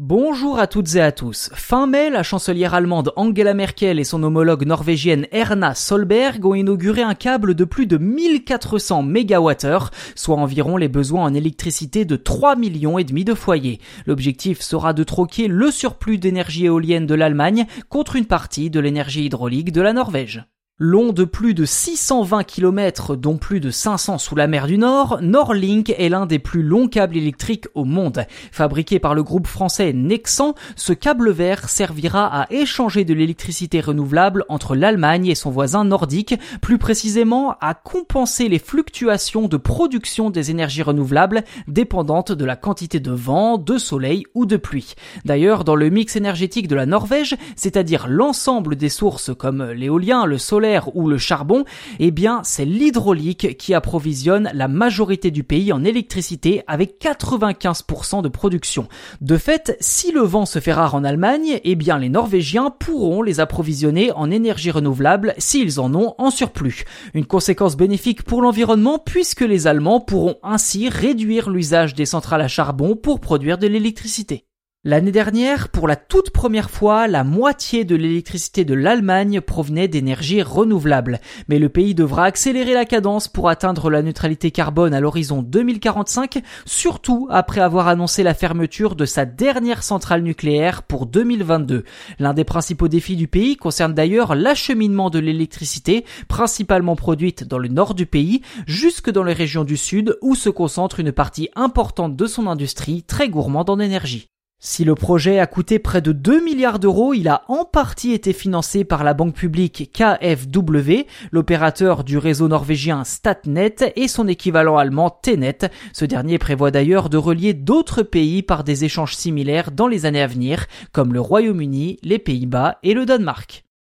Bonjour à toutes et à tous. Fin mai, la chancelière allemande Angela Merkel et son homologue norvégienne Erna Solberg ont inauguré un câble de plus de 1400 MWh, soit environ les besoins en électricité de 3 millions et demi de foyers. L'objectif sera de troquer le surplus d'énergie éolienne de l'Allemagne contre une partie de l'énergie hydraulique de la Norvège. Long de plus de 620 km, dont plus de 500 sous la mer du Nord, Norlink est l'un des plus longs câbles électriques au monde. Fabriqué par le groupe français Nexan, ce câble vert servira à échanger de l'électricité renouvelable entre l'Allemagne et son voisin nordique, plus précisément à compenser les fluctuations de production des énergies renouvelables dépendantes de la quantité de vent, de soleil ou de pluie. D'ailleurs, dans le mix énergétique de la Norvège, c'est-à-dire l'ensemble des sources comme l'éolien, le soleil, ou le charbon, eh bien c'est l'hydraulique qui approvisionne la majorité du pays en électricité avec 95% de production. De fait, si le vent se fait rare en Allemagne, eh bien les Norvégiens pourront les approvisionner en énergie renouvelable s'ils en ont en surplus. Une conséquence bénéfique pour l'environnement puisque les Allemands pourront ainsi réduire l'usage des centrales à charbon pour produire de l'électricité. L'année dernière, pour la toute première fois, la moitié de l'électricité de l'Allemagne provenait d'énergies renouvelables. Mais le pays devra accélérer la cadence pour atteindre la neutralité carbone à l'horizon 2045, surtout après avoir annoncé la fermeture de sa dernière centrale nucléaire pour 2022. L'un des principaux défis du pays concerne d'ailleurs l'acheminement de l'électricité, principalement produite dans le nord du pays, jusque dans les régions du sud où se concentre une partie importante de son industrie très gourmande en énergie. Si le projet a coûté près de 2 milliards d'euros, il a en partie été financé par la banque publique KfW, l'opérateur du réseau norvégien Statnet et son équivalent allemand Tenet. Ce dernier prévoit d'ailleurs de relier d'autres pays par des échanges similaires dans les années à venir, comme le Royaume-Uni, les Pays-Bas et le Danemark.